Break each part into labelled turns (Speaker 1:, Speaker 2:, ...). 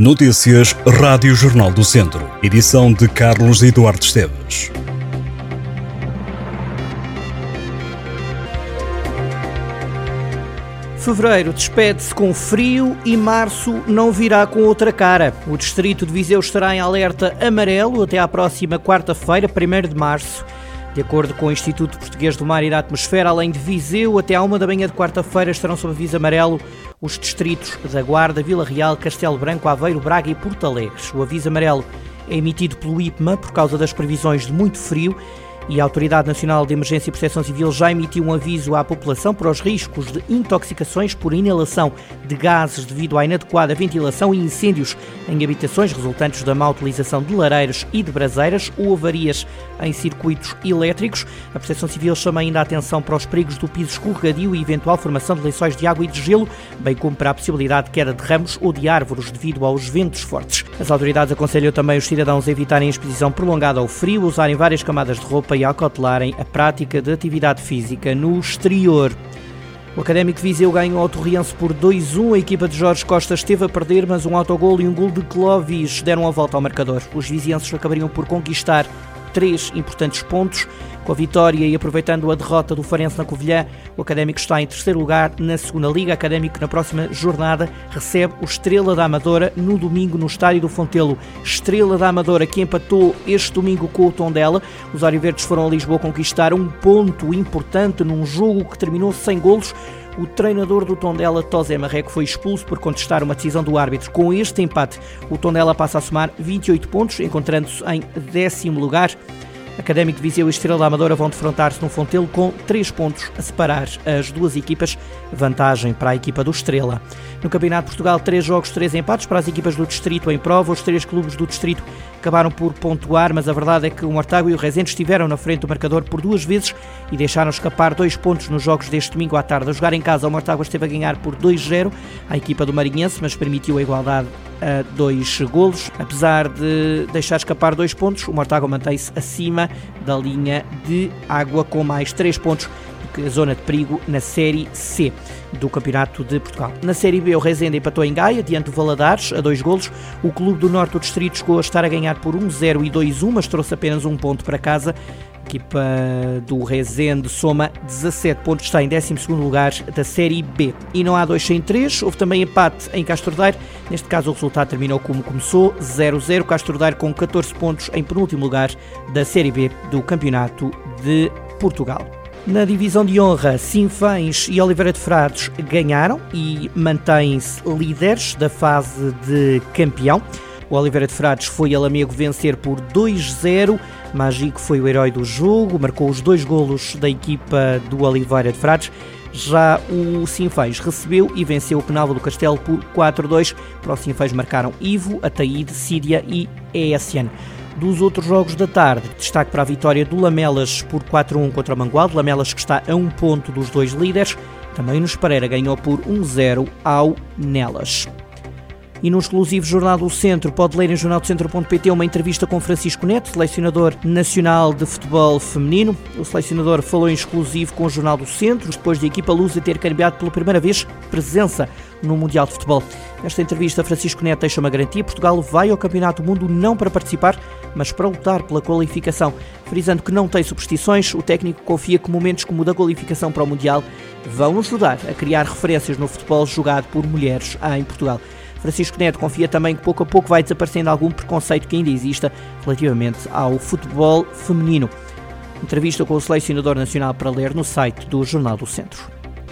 Speaker 1: Notícias Rádio Jornal do Centro. Edição de Carlos Eduardo Esteves.
Speaker 2: Fevereiro despede-se com frio e março não virá com outra cara. O distrito de Viseu estará em alerta amarelo até à próxima quarta-feira, 1 de março. De acordo com o Instituto Português do Mar e da Atmosfera, além de Viseu, até à uma da manhã de quarta-feira estarão sob aviso amarelo os distritos da Guarda, Vila Real, Castelo Branco, Aveiro, Braga e Porto Alegre. O aviso amarelo é emitido pelo IPMA por causa das previsões de muito frio e a Autoridade Nacional de Emergência e Proteção Civil já emitiu um aviso à população para os riscos de intoxicações por inalação de gases devido à inadequada ventilação e incêndios em habitações resultantes da má utilização de lareiras e de braseiras ou avarias em circuitos elétricos. A Proteção Civil chama ainda a atenção para os perigos do piso escorregadio e eventual formação de lençóis de água e de gelo, bem como para a possibilidade de queda de ramos ou de árvores devido aos ventos fortes. As autoridades aconselham também os cidadãos a evitarem a exposição prolongada ao frio, usarem várias camadas de roupa e acautelarem a prática de atividade física no exterior. O Académico Viseu ganhou ao Torriense por 2-1. A equipa de Jorge Costa esteve a perder, mas um autogol e um gol de Clovis deram a volta ao marcador. Os vizienses acabariam por conquistar três importantes pontos. Com a vitória e aproveitando a derrota do Farense na Covilhã, o Académico está em terceiro lugar na segunda Liga. Académico, na próxima jornada, recebe o Estrela da Amadora no domingo no Estádio do Fontelo. Estrela da Amadora que empatou este domingo com o Tondela. Os Oriverdes foram a Lisboa conquistar um ponto importante num jogo que terminou sem golos. O treinador do Tondela, Tosé Marreco, foi expulso por contestar uma decisão do árbitro. Com este empate, o Tondela passa a somar 28 pontos, encontrando-se em décimo lugar. Académico de Viseu e Estrela Amadora vão defrontar-se no Fontelo com 3 pontos a separar as duas equipas, vantagem para a equipa do Estrela. No Campeonato de Portugal, 3 jogos, 3 empates para as equipas do Distrito em prova. Os três clubes do Distrito acabaram por pontuar, mas a verdade é que o Mortágua e o Rezende estiveram na frente do marcador por duas vezes e deixaram escapar dois pontos nos jogos deste domingo à tarde. A jogar em casa, o Mortágua esteve a ganhar por 2-0 a equipa do Marinhense, mas permitiu a igualdade a dois golos. Apesar de deixar escapar dois pontos, o Mortágua mantém-se acima da linha de água com mais três pontos que a zona de perigo na Série C do Campeonato de Portugal. Na Série B, o Rezende empatou em Gaia, diante do Valadares, a dois golos. O Clube do Norte do Distrito chegou a estar a ganhar por 1-0 e 2-1, mas trouxe apenas um ponto para casa. Equipa do Rezende soma 17 pontos, está em 12 lugar da Série B. E não há 2 sem 3, houve também empate em Castordeiro. Neste caso, o resultado terminou como começou: 0-0. Castordeiro com 14 pontos em penúltimo lugar da Série B do Campeonato de Portugal. Na divisão de honra, Sinfãs e Oliveira de Frades ganharam e mantêm-se líderes da fase de campeão. O Oliveira de Frades foi a Lamego vencer por 2-0. Magico foi o herói do jogo, marcou os dois golos da equipa do Oliveira de Frades. Já o Sinfãs recebeu e venceu o Penalva do Castelo por 4-2. Para o Sinfãs marcaram Ivo, Ataíde, Síria e ESN dos outros jogos da tarde. Destaque para a vitória do Lamelas por 4-1 contra o Mangualde. Lamelas que está a um ponto dos dois líderes. Também nos Pereira ganhou por 1-0 ao Nelas. E no exclusivo Jornal do Centro, pode ler em jornaldocentro.pt uma entrevista com Francisco Neto, selecionador nacional de futebol feminino. O selecionador falou em exclusivo com o Jornal do Centro, depois de a equipa Lusa ter cambiado pela primeira vez presença no Mundial de Futebol. Nesta entrevista, Francisco Neto deixa uma garantia: Portugal vai ao Campeonato do Mundo não para participar, mas para lutar pela qualificação. Frisando que não tem superstições, o técnico confia que momentos como o da qualificação para o Mundial vão nos ajudar a criar referências no futebol jogado por mulheres em Portugal. Francisco Neto confia também que pouco a pouco vai desaparecendo algum preconceito que ainda exista relativamente ao futebol feminino. Entrevista com o selecionador nacional para ler no site do Jornal do Centro.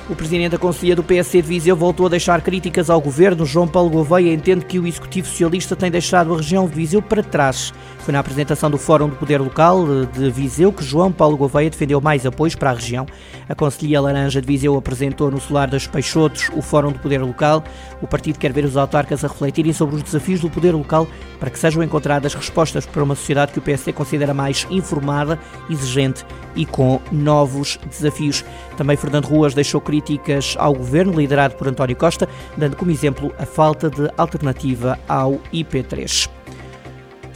Speaker 2: O presidente da Conselhia do PSC de Viseu voltou a deixar críticas ao governo. João Paulo Gouveia entende que o Executivo Socialista tem deixado a região de Viseu para trás. Foi na apresentação do Fórum do Poder Local de Viseu que João Paulo Gouveia defendeu mais apoios para a região. A Conselhia Laranja de Viseu apresentou no Solar dos Peixotos o Fórum do Poder Local. O partido quer ver os autarcas a refletirem sobre os desafios do poder local para que sejam encontradas respostas para uma sociedade que o PSC considera mais informada, exigente e com novos desafios. Também Fernando Ruas deixou críticas ao governo liderado por António Costa, dando como exemplo a falta de alternativa ao IP3.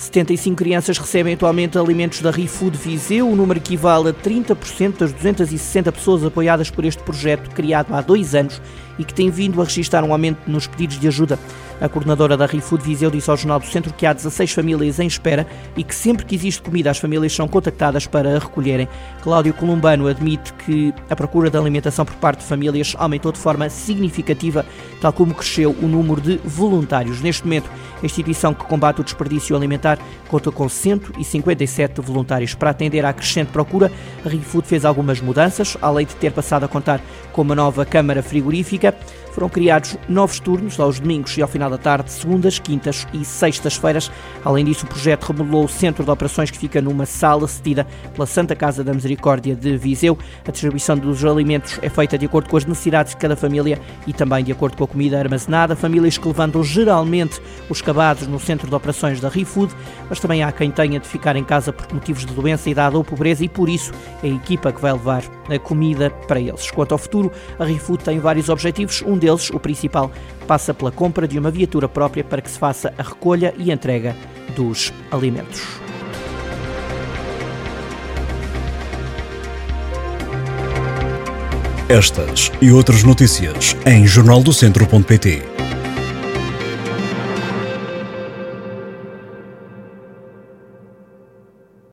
Speaker 2: 75 crianças recebem atualmente alimentos da ReFood Viseu. O número equivale a 30% das 260 pessoas apoiadas por este projeto criado há dois anos e que tem vindo a registrar um aumento nos pedidos de ajuda. A coordenadora da ReFood Viseu disse ao Jornal do Centro que há 16 famílias em espera e que sempre que existe comida as famílias são contactadas para a recolherem. Cláudio Columbano admite que a procura de alimentação por parte de famílias aumentou de forma significativa, tal como cresceu o número de voluntários. Neste momento, a instituição que combate o desperdício alimentar conta com 157 voluntários. Para atender à crescente procura, a ReFood fez algumas mudanças, além de ter passado a contar com uma nova câmara frigorífica. Foram criados novos turnos aos domingos e ao final da tarde, segundas, quintas e sextas-feiras. Além disso, o projeto remodelou o centro de operações que fica numa sala cedida pela Santa Casa da Misericórdia de Viseu. A distribuição dos alimentos é feita de acordo com as necessidades de cada família e também de acordo com a comida armazenada. Famílias que levantam geralmente os cabados no centro de operações da ReFood, mas também há quem tenha de ficar em casa por motivos de doença, idade ou pobreza e por isso é a equipa que vai levar a comida para eles. Quanto ao futuro, a ReFood tem vários objetivos. Um deles, o principal, passa pela compra de uma viatura própria para que se faça a recolha e entrega dos alimentos.
Speaker 1: Estas e outras notícias em jornaldocentro.pt.